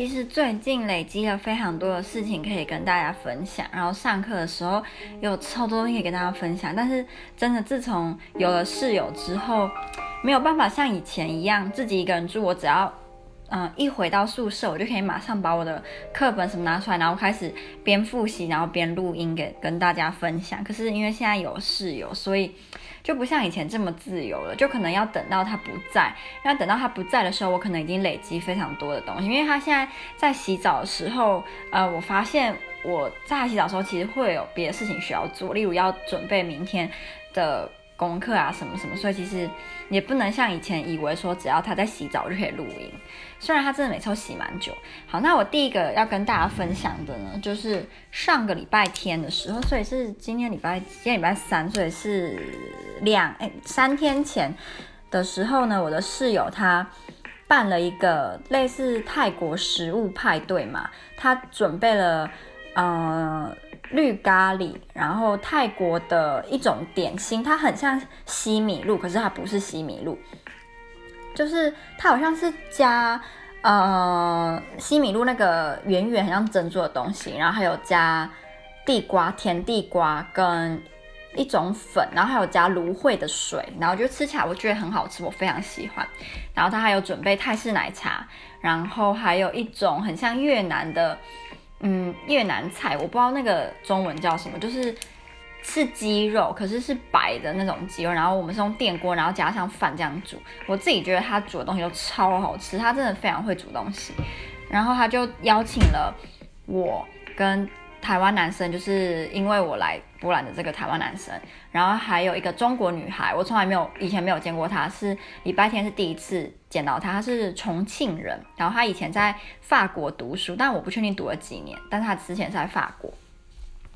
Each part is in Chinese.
其实最近累积了非常多的事情可以跟大家分享，然后上课的时候有超多东西可以跟大家分享。但是真的自从有了室友之后，没有办法像以前一样自己一个人住。我只要嗯一回到宿舍，我就可以马上把我的课本什么拿出来，然后开始边复习，然后边录音给跟大家分享。可是因为现在有室友，所以。就不像以前这么自由了，就可能要等到他不在，要等到他不在的时候，我可能已经累积非常多的东西。因为他现在在洗澡的时候，呃，我发现我在洗澡的时候，其实会有别的事情需要做，例如要准备明天的。功课啊，什么什么，所以其实也不能像以前以为说，只要他在洗澡就可以录音。虽然他真的每次都洗蛮久。好，那我第一个要跟大家分享的呢，就是上个礼拜天的时候，所以是今天礼拜，今天礼拜三，所以是两哎三天前的时候呢，我的室友他办了一个类似泰国食物派对嘛，他准备了呃。绿咖喱，然后泰国的一种点心，它很像西米露，可是它不是西米露，就是它好像是加呃西米露那个圆圆很像珍珠的东西，然后还有加地瓜、甜地瓜跟一种粉，然后还有加芦荟的水，然后就吃起来我觉得很好吃，我非常喜欢。然后它还有准备泰式奶茶，然后还有一种很像越南的。嗯，越南菜我不知道那个中文叫什么，就是是鸡肉，可是是白的那种鸡肉，然后我们是用电锅，然后加上饭这样煮。我自己觉得他煮的东西都超好吃，他真的非常会煮东西。然后他就邀请了我跟。台湾男生就是因为我来波兰的这个台湾男生，然后还有一个中国女孩，我从来没有以前没有见过她，是礼拜天是第一次见到她，她是重庆人，然后她以前在法国读书，但我不确定读了几年，但是她之前是在法国，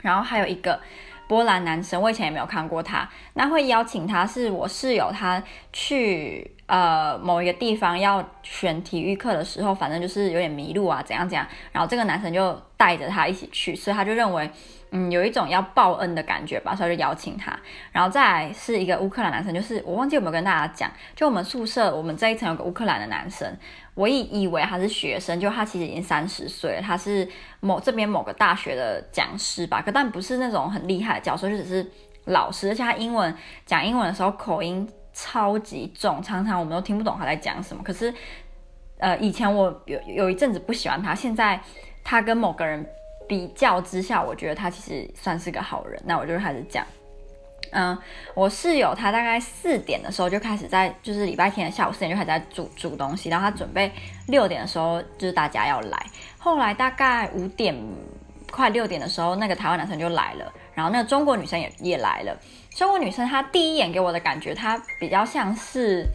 然后还有一个。波兰男生，我以前也没有看过他。那会邀请他是我室友，他去呃某一个地方要选体育课的时候，反正就是有点迷路啊，怎样怎样。然后这个男生就带着他一起去，所以他就认为嗯有一种要报恩的感觉吧，所以就邀请他。然后再来是一个乌克兰男生，就是我忘记有没有跟大家讲，就我们宿舍我们这一层有个乌克兰的男生。我以以为他是学生，就他其实已经三十岁了，他是某这边某个大学的讲师吧，可但不是那种很厉害的教授，就只是老师，而且他英文讲英文的时候口音超级重，常常我们都听不懂他在讲什么。可是，呃，以前我有有一阵子不喜欢他，现在他跟某个人比较之下，我觉得他其实算是个好人，那我就开始讲。嗯，我室友他大概四点的时候就开始在，就是礼拜天的下午四点就开始在煮煮东西，然后他准备六点的时候就是大家要来。后来大概五点快六点的时候，那个台湾男生就来了，然后那个中国女生也也来了。中国女生她第一眼给我的感觉，她比较像是，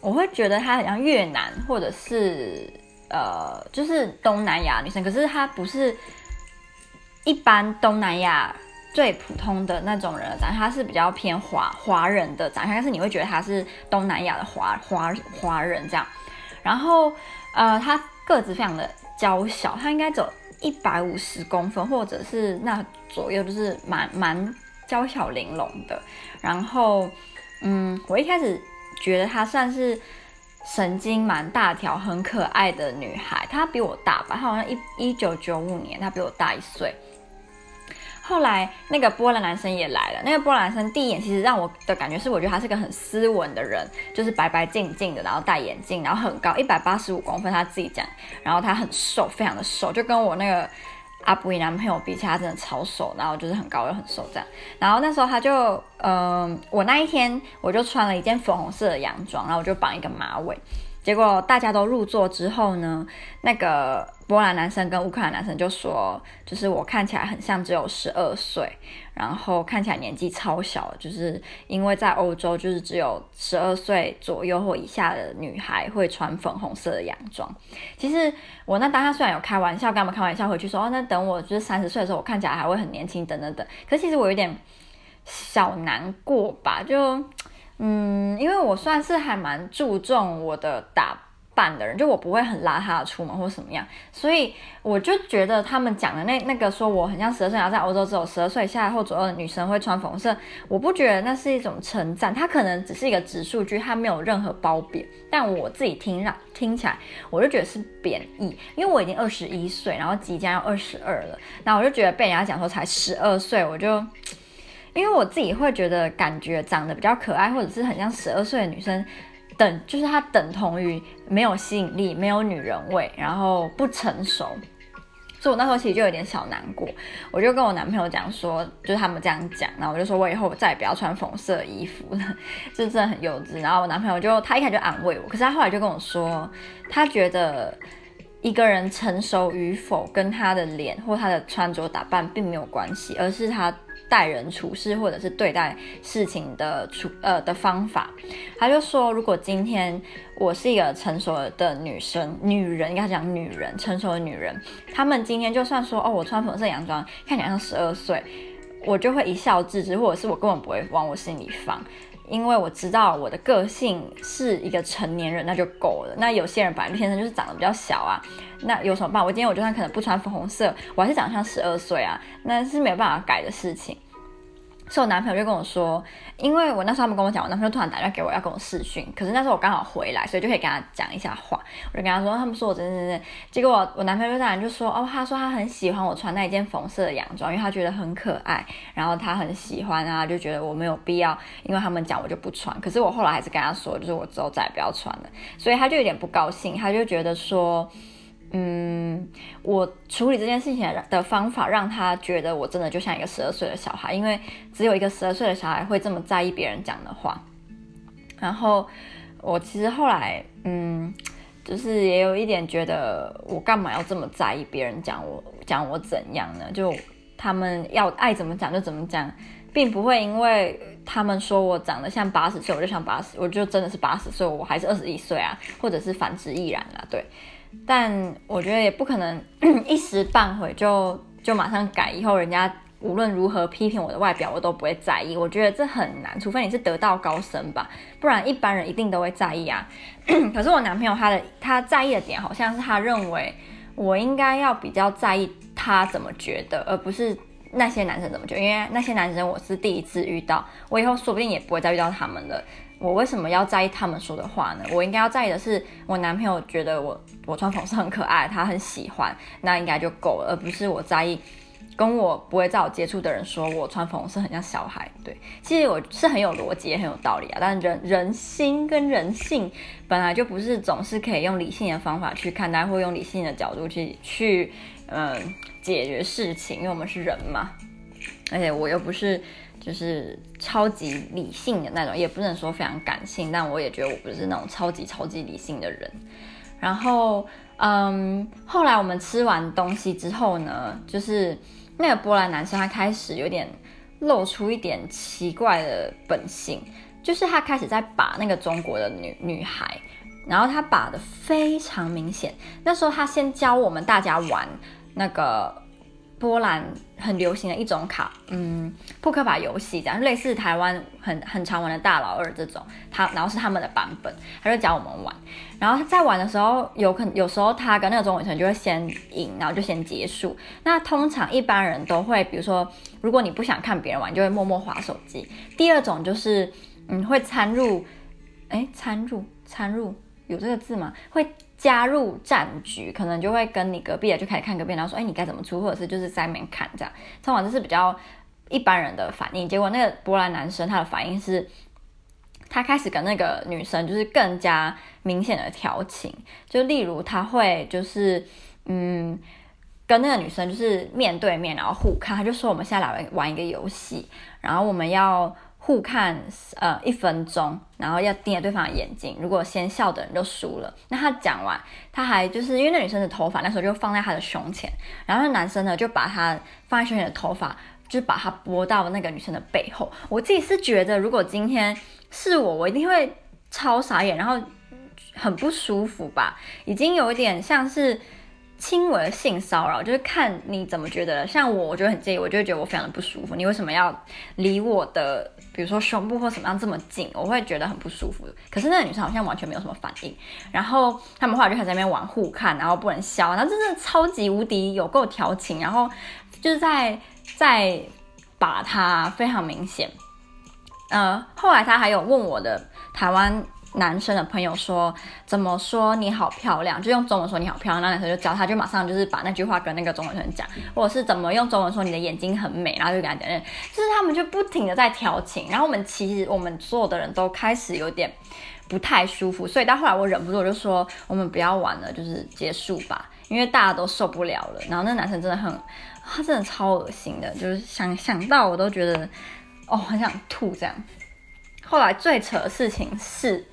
我会觉得她很像越南或者是呃，就是东南亚女生，可是她不是一般东南亚。最普通的那种人长相，他是比较偏华华人的长相，但是你会觉得他是东南亚的华华华人这样。然后，呃，他个子非常的娇小，他应该走一百五十公分，或者是那左右，就是蛮蛮娇小玲珑的。然后，嗯，我一开始觉得她算是神经蛮大条、很可爱的女孩。她比我大吧，她好像一一九九五年，她比我大一岁。后来那个波兰男生也来了。那个波兰男生第一眼其实让我的感觉是，我觉得他是个很斯文的人，就是白白净净的，然后戴眼镜，然后很高，一百八十五公分，他自己讲。然后他很瘦，非常的瘦，就跟我那个阿布伊男朋友比起，他真的超瘦。然后就是很高又很瘦这样。然后那时候他就，嗯、我那一天我就穿了一件粉红色的洋装，然后我就绑一个马尾。结果大家都入座之后呢，那个波兰男生跟乌克兰男生就说，就是我看起来很像只有十二岁，然后看起来年纪超小，就是因为在欧洲，就是只有十二岁左右或以下的女孩会穿粉红色的洋装。其实我那当下虽然有开玩笑，跟他们开玩笑回去说，哦，那等我就是三十岁的时候，我看起来还会很年轻，等等等。可是其实我有点小难过吧，就。嗯，因为我算是还蛮注重我的打扮的人，就我不会很邋遢出门或什么样，所以我就觉得他们讲的那那个说我很像十二岁，然后在欧洲只有十二岁以下或左右的女生会穿粉红色，我不觉得那是一种称赞，它可能只是一个指数句，它没有任何褒贬，但我自己听让听起来，我就觉得是贬义，因为我已经二十一岁，然后即将要二十二了，那我就觉得被人家讲说才十二岁，我就。因为我自己会觉得，感觉长得比较可爱，或者是很像十二岁的女生，等就是她等同于没有吸引力、没有女人味，然后不成熟。所以我那时候其实就有点小难过，我就跟我男朋友讲说，就是他们这样讲，然后我就说我以后再也不要穿粉色衣服了，就真的很幼稚。然后我男朋友就他一开始就安慰我，可是他后来就跟我说，他觉得一个人成熟与否跟他的脸或他的穿着打扮并没有关系，而是他。待人处事，或者是对待事情的处呃的方法，他就说，如果今天我是一个成熟的女生，女人应该讲女人，成熟的女人，他们今天就算说哦，我穿粉色洋装，看起来像十二岁，我就会一笑置之，或者是我根本不会往我心里放。因为我知道我的个性是一个成年人，那就够了。那有些人反正天生就是长得比较小啊，那有什么办法？我今天我就算可能不穿粉红色，我还是长得像十二岁啊，那是没有办法改的事情。是我男朋友就跟我说，因为我那时候他们跟我讲，我男朋友突然打电话给我要跟我视讯，可是那时候我刚好回来，所以就可以跟他讲一下话。我就跟他说，他们说我真真真，结果我我男朋友当然就说，哦，他说他很喜欢我穿那一件粉色的洋装，因为他觉得很可爱，然后他很喜欢啊，就觉得我没有必要，因为他们讲我就不穿。可是我后来还是跟他说，就是我之后再也不要穿了，所以他就有点不高兴，他就觉得说。嗯，我处理这件事情的方法让他觉得我真的就像一个十二岁的小孩，因为只有一个十二岁的小孩会这么在意别人讲的话。然后我其实后来，嗯，就是也有一点觉得，我干嘛要这么在意别人讲我讲我怎样呢？就他们要爱怎么讲就怎么讲，并不会因为他们说我长得像八十岁，我就像八十，我就真的是八十岁，我还是二十一岁啊，或者是反之亦然啊，对。但我觉得也不可能一时半会就就马上改，以后人家无论如何批评我的外表，我都不会在意。我觉得这很难，除非你是得道高僧吧，不然一般人一定都会在意啊。可是我男朋友他的他在意的点，好像是他认为我应该要比较在意他怎么觉得，而不是那些男生怎么觉得。因为那些男生我是第一次遇到，我以后说不定也不会再遇到他们了。我为什么要在意他们说的话呢？我应该要在意的是，我男朋友觉得我我穿粉色很可爱，他很喜欢，那应该就够了，而不是我在意跟我不会再有接触的人说我穿粉红色很像小孩。对，其实我是很有逻辑也很有道理啊，但人人心跟人性本来就不是总是可以用理性的方法去看待，或用理性的角度去去嗯解决事情，因为我们是人嘛，而且我又不是。就是超级理性的那种，也不能说非常感性，但我也觉得我不是那种超级超级理性的人。然后，嗯，后来我们吃完东西之后呢，就是那个波兰男生他开始有点露出一点奇怪的本性，就是他开始在把那个中国的女女孩，然后他把的非常明显。那时候他先教我们大家玩那个。波兰很流行的一种卡，嗯，扑克牌游戏，这样类似台湾很很常玩的大老二这种，他然后是他们的版本，他就教我们玩，然后他在玩的时候，有可能有时候他跟那个中国女生就会先赢，然后就先结束。那通常一般人都会，比如说，如果你不想看别人玩，就会默默划手机。第二种就是，嗯，会参入，哎，参入参入有这个字吗？会。加入战局，可能就会跟你隔壁的就开始看隔壁，然后说，哎，你该怎么出，或者是就是在那边看这样。通常这是比较一般人的反应。结果那个波兰男生他的反应是，他开始跟那个女生就是更加明显的调情，就例如他会就是嗯跟那个女生就是面对面，然后互看，他就说我们现在来玩一个游戏，然后我们要。互看呃一分钟，然后要盯着对方的眼睛，如果先笑的人就输了。那他讲完，他还就是因为那女生的头发那时候就放在他的胸前，然后那男生呢就把他放在胸前的头发，就把它拨到那个女生的背后。我自己是觉得，如果今天是我，我一定会超傻眼，然后很不舒服吧，已经有一点像是。轻微性骚扰，就是看你怎么觉得。像我，我就很介意，我就会觉得我非常的不舒服。你为什么要离我的，比如说胸部或什么样这么近？我会觉得很不舒服。可是那个女生好像完全没有什么反应。然后他们后来就开始在那边玩互看，然后不能笑，然后真的超级无敌有够调情，然后就是在在把他非常明显。呃，后来他还有问我的台湾男生的朋友说，怎么说你好漂亮，就用中文说你好漂亮，那男生就教他，就马上就是把那句话跟那个中文生讲，或者是怎么用中文说你的眼睛很美，然后就给他讲，就是他们就不停的在调情，然后我们其实我们所有的人都开始有点不太舒服，所以到后来我忍不住我就说，我们不要玩了，就是结束吧，因为大家都受不了了。然后那个男生真的很，他真的超恶心的，就是想想到我都觉得。哦，很想吐这样。后来最扯的事情是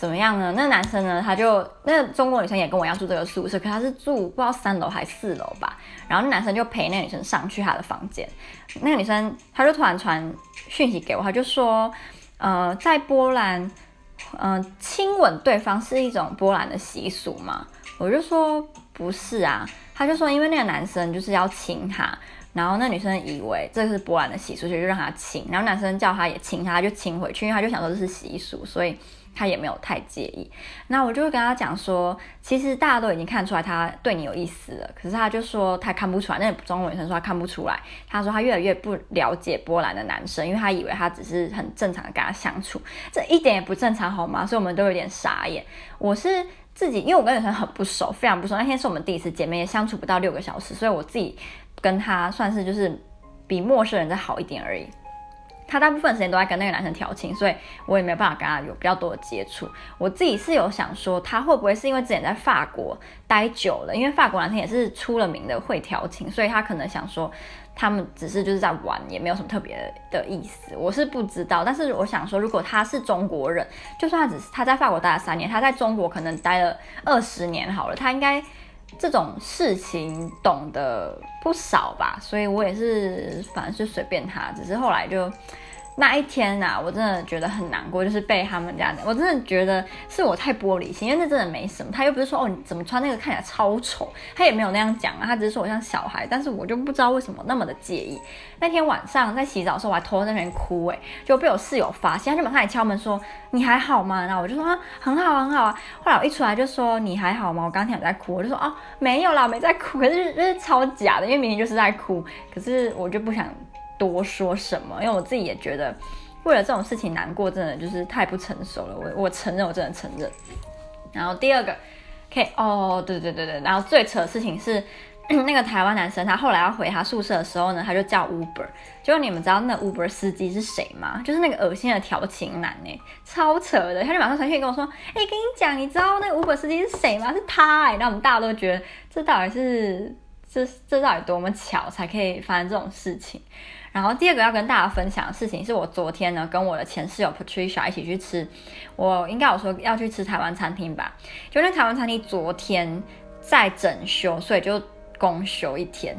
怎么样呢？那男生呢，他就那中国女生也跟我一样住这个宿舍，可他是住不知道三楼还是四楼吧。然后那男生就陪那女生上去他的房间。那个女生她就突然传讯息给我，她就说，呃，在波兰，嗯、呃，亲吻对方是一种波兰的习俗吗？我就说不是啊。他就说，因为那个男生就是要亲她。然后那女生以为这是波兰的习俗，所以就让他亲。然后男生叫他也亲他，他就亲回去，因为他就想说这是习俗，所以他也没有太介意。那我就会跟他讲说，其实大家都已经看出来他对你有意思了，可是他就说他看不出来。那中国女生说他看不出来，他说他越来越不了解波兰的男生，因为他以为他只是很正常的跟他相处，这一点也不正常好吗？所以我们都有点傻眼。我是自己，因为我跟女生很不熟，非常不熟。那天是我们第一次见面，也相处不到六个小时，所以我自己。跟他算是就是比陌生人再好一点而已。他大部分时间都在跟那个男生调情，所以我也没有办法跟他有比较多的接触。我自己是有想说，他会不会是因为之前在法国待久了，因为法国男生也是出了名的会调情，所以他可能想说他们只是就是在玩，也没有什么特别的意思。我是不知道，但是我想说，如果他是中国人，就算他只是他在法国待了三年，他在中国可能待了二十年好了，他应该。这种事情懂得不少吧，所以我也是，反正是随便他，只是后来就。那一天呐、啊，我真的觉得很难过，就是被他们这样的，我真的觉得是我太玻璃心，因为那真的没什么，他又不是说哦，你怎么穿那个看起来超丑，他也没有那样讲啊，他只是说我像小孩，但是我就不知道为什么那么的介意。那天晚上在洗澡的时候，我还偷在那边哭，哎，就被我室友发现，他就马上来敲门说你还好吗？然后我就说啊，很好很好啊。后来我一出来就说你还好吗？我刚才有在哭，我就说哦，没有啦，没在哭，可是就是超假的，因为明明就是在哭，可是我就不想。多说什么？因为我自己也觉得，为了这种事情难过，真的就是太不成熟了。我我承认，我真的承认。然后第二个，可以哦，对对对对。然后最扯的事情是，那个台湾男生他后来要回他宿舍的时候呢，他就叫 Uber。结果你们知道那 Uber 司机是谁吗？就是那个恶心的调情男哎，超扯的。他就马上传讯跟我说：“哎、跟你讲，你知道那个 Uber 司机是谁吗？是他哎。”然后我们大家都觉得，这到底是这这到底多么巧才可以发生这种事情？然后第二个要跟大家分享的事情，是我昨天呢跟我的前室友 Patricia 一起去吃，我应该有说要去吃台湾餐厅吧，就那台湾餐厅昨天在整修，所以就公休一天，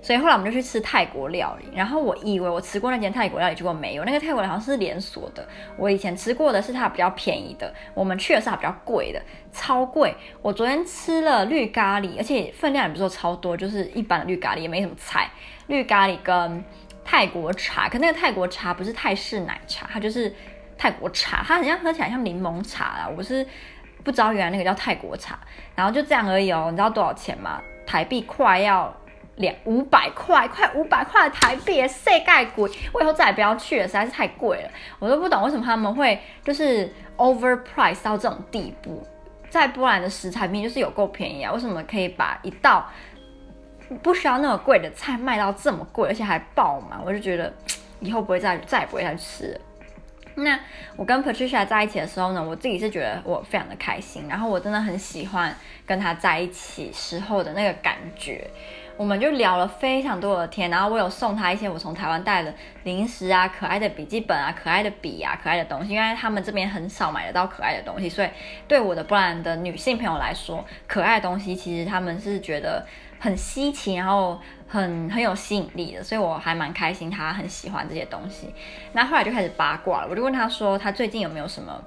所以后来我们就去吃泰国料理。然后我以为我吃过那间泰国料理，结果没有，那个泰国料理好像是连锁的，我以前吃过的是它比较便宜的，我们去的是它比较贵的，超贵。我昨天吃了绿咖喱，而且分量也不是说超多，就是一般的绿咖喱，也没什么菜。绿咖喱跟泰国茶，可那个泰国茶不是泰式奶茶，它就是泰国茶，它好像喝起来像柠檬茶啊。我是不知道原来那个叫泰国茶，然后就这样而已哦。你知道多少钱吗？台币快要两五百块，快五百块的台币，世界贵！我以后再也不要去了，实在是太贵了。我都不懂为什么他们会就是 overprice 到这种地步。在波兰的食材面就是有够便宜啊，为什么可以把一道？不需要那么贵的菜卖到这么贵，而且还爆满，我就觉得以后不会再再也不会再吃了。那我跟 Patricia 在一起的时候呢，我自己是觉得我非常的开心，然后我真的很喜欢跟他在一起时候的那个感觉。我们就聊了非常多的天，然后我有送他一些我从台湾带的零食啊、可爱的笔记本啊、可爱的笔啊、可爱的东西，因为他们这边很少买得到可爱的东西，所以对我的波兰的女性朋友来说，可爱的东西其实他们是觉得很稀奇，然后很很有吸引力的，所以我还蛮开心，他很喜欢这些东西。那后来就开始八卦了，我就问他说，他最近有没有什么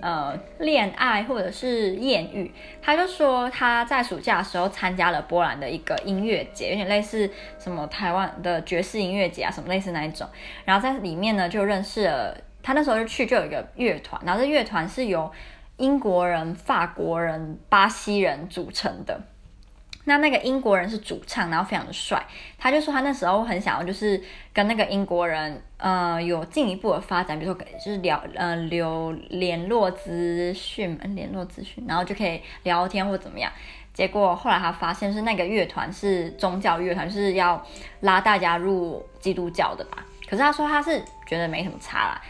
呃恋爱或者是艳遇。他就说他在暑假的时候参加了波兰的一个音乐节，有点类似什么台湾的爵士音乐节啊，什么类似那一种。然后在里面呢就认识了，他那时候就去就有一个乐团，然后这乐团是由英国人、法国人、巴西人组成的。那那个英国人是主唱，然后非常的帅。他就说他那时候很想要，就是跟那个英国人，呃，有进一步的发展，比如说就是聊，呃，留联络资讯，联络资讯，然后就可以聊天或怎么样。结果后来他发现是那个乐团是宗教乐团，就是要拉大家入基督教的吧。可是他说他是觉得没什么差啦，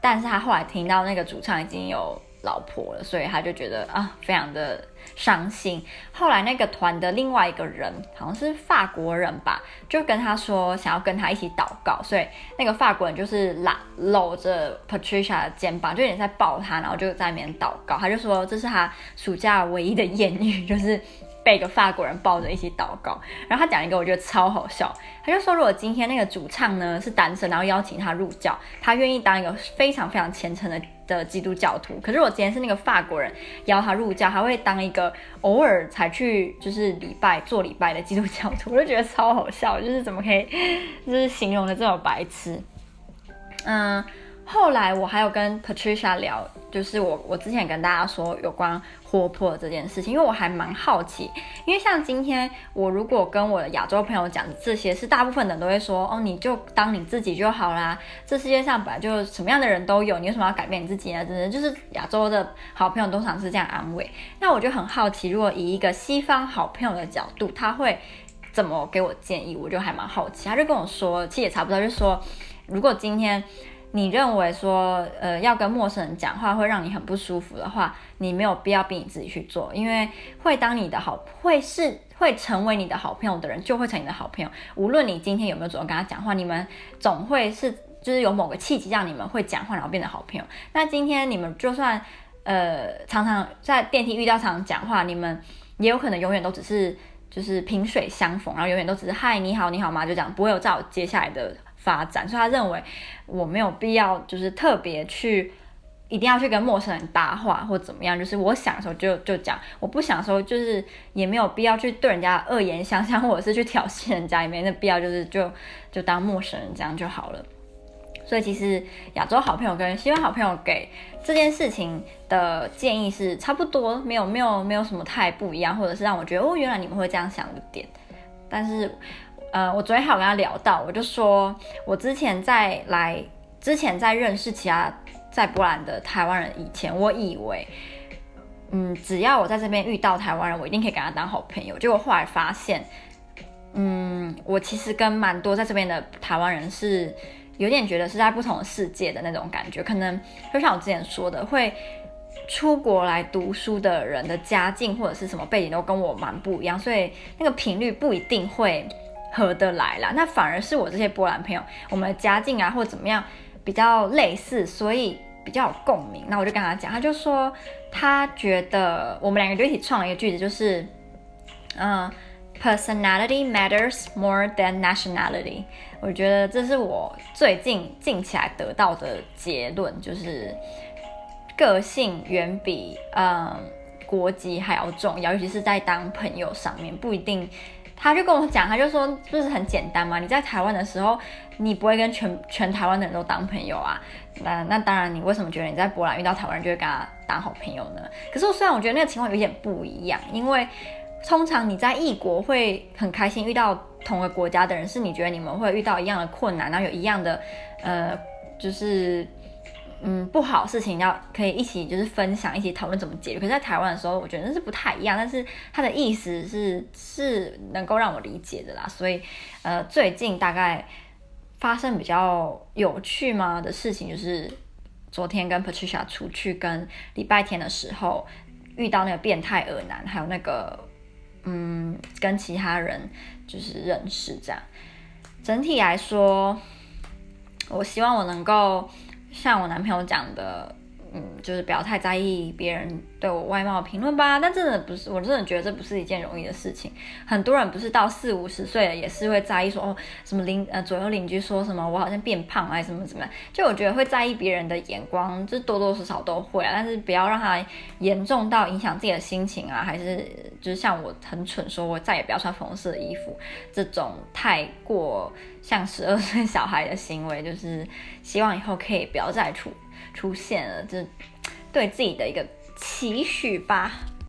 但是他后来听到那个主唱已经有老婆了，所以他就觉得啊，非常的伤心。后来那个团的另外一个人，好像是法国人吧，就跟他说想要跟他一起祷告，所以那个法国人就是拉搂着 Patricia 的肩膀，就有点在抱他，然后就在那边祷告。他就说这是他暑假唯一的艳遇，就是。被一个法国人抱着一起祷告，然后他讲一个我觉得超好笑，他就说如果今天那个主唱呢是单身，然后邀请他入教，他愿意当一个非常非常虔诚的的基督教徒。可是我今天是那个法国人邀他入教，他会当一个偶尔才去就是礼拜做礼拜的基督教徒，我就觉得超好笑，就是怎么可以就是形容的这么白痴，嗯。后来我还有跟 Patricia 聊，就是我我之前跟大家说有关活泼这件事情，因为我还蛮好奇，因为像今天我如果跟我的亚洲朋友讲这些，是大部分人都会说，哦，你就当你自己就好啦，这世界上本来就什么样的人都有，你为什么要改变你自己呢？真的就是亚洲的好朋友通常是这样安慰。那我就很好奇，如果以一个西方好朋友的角度，他会怎么给我建议？我就还蛮好奇。他就跟我说，其实也差不多，就说如果今天。你认为说，呃，要跟陌生人讲话会让你很不舒服的话，你没有必要逼你自己去做，因为会当你的好，会是会成为你的好朋友的人，就会成你的好朋友。无论你今天有没有主动跟他讲话，你们总会是就是有某个契机让你们会讲话，然后变得好朋友。那今天你们就算呃常常在电梯遇到，常常讲话，你们也有可能永远都只是就是萍水相逢，然后永远都只是嗨，你好，你好吗？就这样，不会有再有接下来的。发展，所以他认为我没有必要，就是特别去，一定要去跟陌生人搭话或怎么样。就是我想的时候就就讲，我不想的时候就是也没有必要去对人家恶言相向，或者是去挑衅人家，也没那必要，就是就就当陌生人这样就好了。所以其实亚洲好朋友跟西方好朋友给这件事情的建议是差不多，没有没有没有什么太不一样，或者是让我觉得哦，原来你们会这样想的点，但是。呃，我昨天还有跟他聊到，我就说，我之前在来之前在认识其他在波兰的台湾人以前，我以为，嗯，只要我在这边遇到台湾人，我一定可以跟他当好朋友。结果后来发现，嗯，我其实跟蛮多在这边的台湾人是有点觉得是在不同的世界的那种感觉。可能就像我之前说的，会出国来读书的人的家境或者是什么背景都跟我蛮不一样，所以那个频率不一定会。合得来啦，那反而是我这些波兰朋友，我们的家境啊或者怎么样比较类似，所以比较有共鸣。那我就跟他讲，他就说他觉得我们两个就一起创了一个句子，就是嗯，personality matters more than nationality。我觉得这是我最近近起来得到的结论，就是个性远比嗯国籍还要重要，尤其是在当朋友上面，不一定。他就跟我讲，他就说，不是很简单嘛？你在台湾的时候，你不会跟全全台湾的人都当朋友啊。那那当然，你为什么觉得你在波兰遇到台湾人就会跟他当好朋友呢？可是我虽然我觉得那个情况有点不一样，因为通常你在异国会很开心遇到同个国家的人，是你觉得你们会遇到一样的困难，然后有一样的呃，就是。嗯，不好事情要可以一起就是分享，一起讨论怎么解决。可是，在台湾的时候，我觉得那是不太一样。但是，他的意思是是能够让我理解的啦。所以，呃，最近大概发生比较有趣吗的事情，就是昨天跟 Patricia 出去，跟礼拜天的时候遇到那个变态恶男，还有那个嗯，跟其他人就是认识这样。整体来说，我希望我能够。像我男朋友讲的，嗯，就是不要太在意别人对我外貌评论吧。但真的不是，我真的觉得这不是一件容易的事情。很多人不是到四五十岁了，也是会在意说哦，什么邻呃左右邻居说什么我好像变胖啊，什么什么样。就我觉得会在意别人的眼光，就多多少少都会啊。但是不要让它严重到影响自己的心情啊，还是就是像我很蠢，说我再也不要穿粉红色的衣服，这种太过像十二岁小孩的行为，就是希望以后可以不要再出出现了，就对自己的一个期许吧。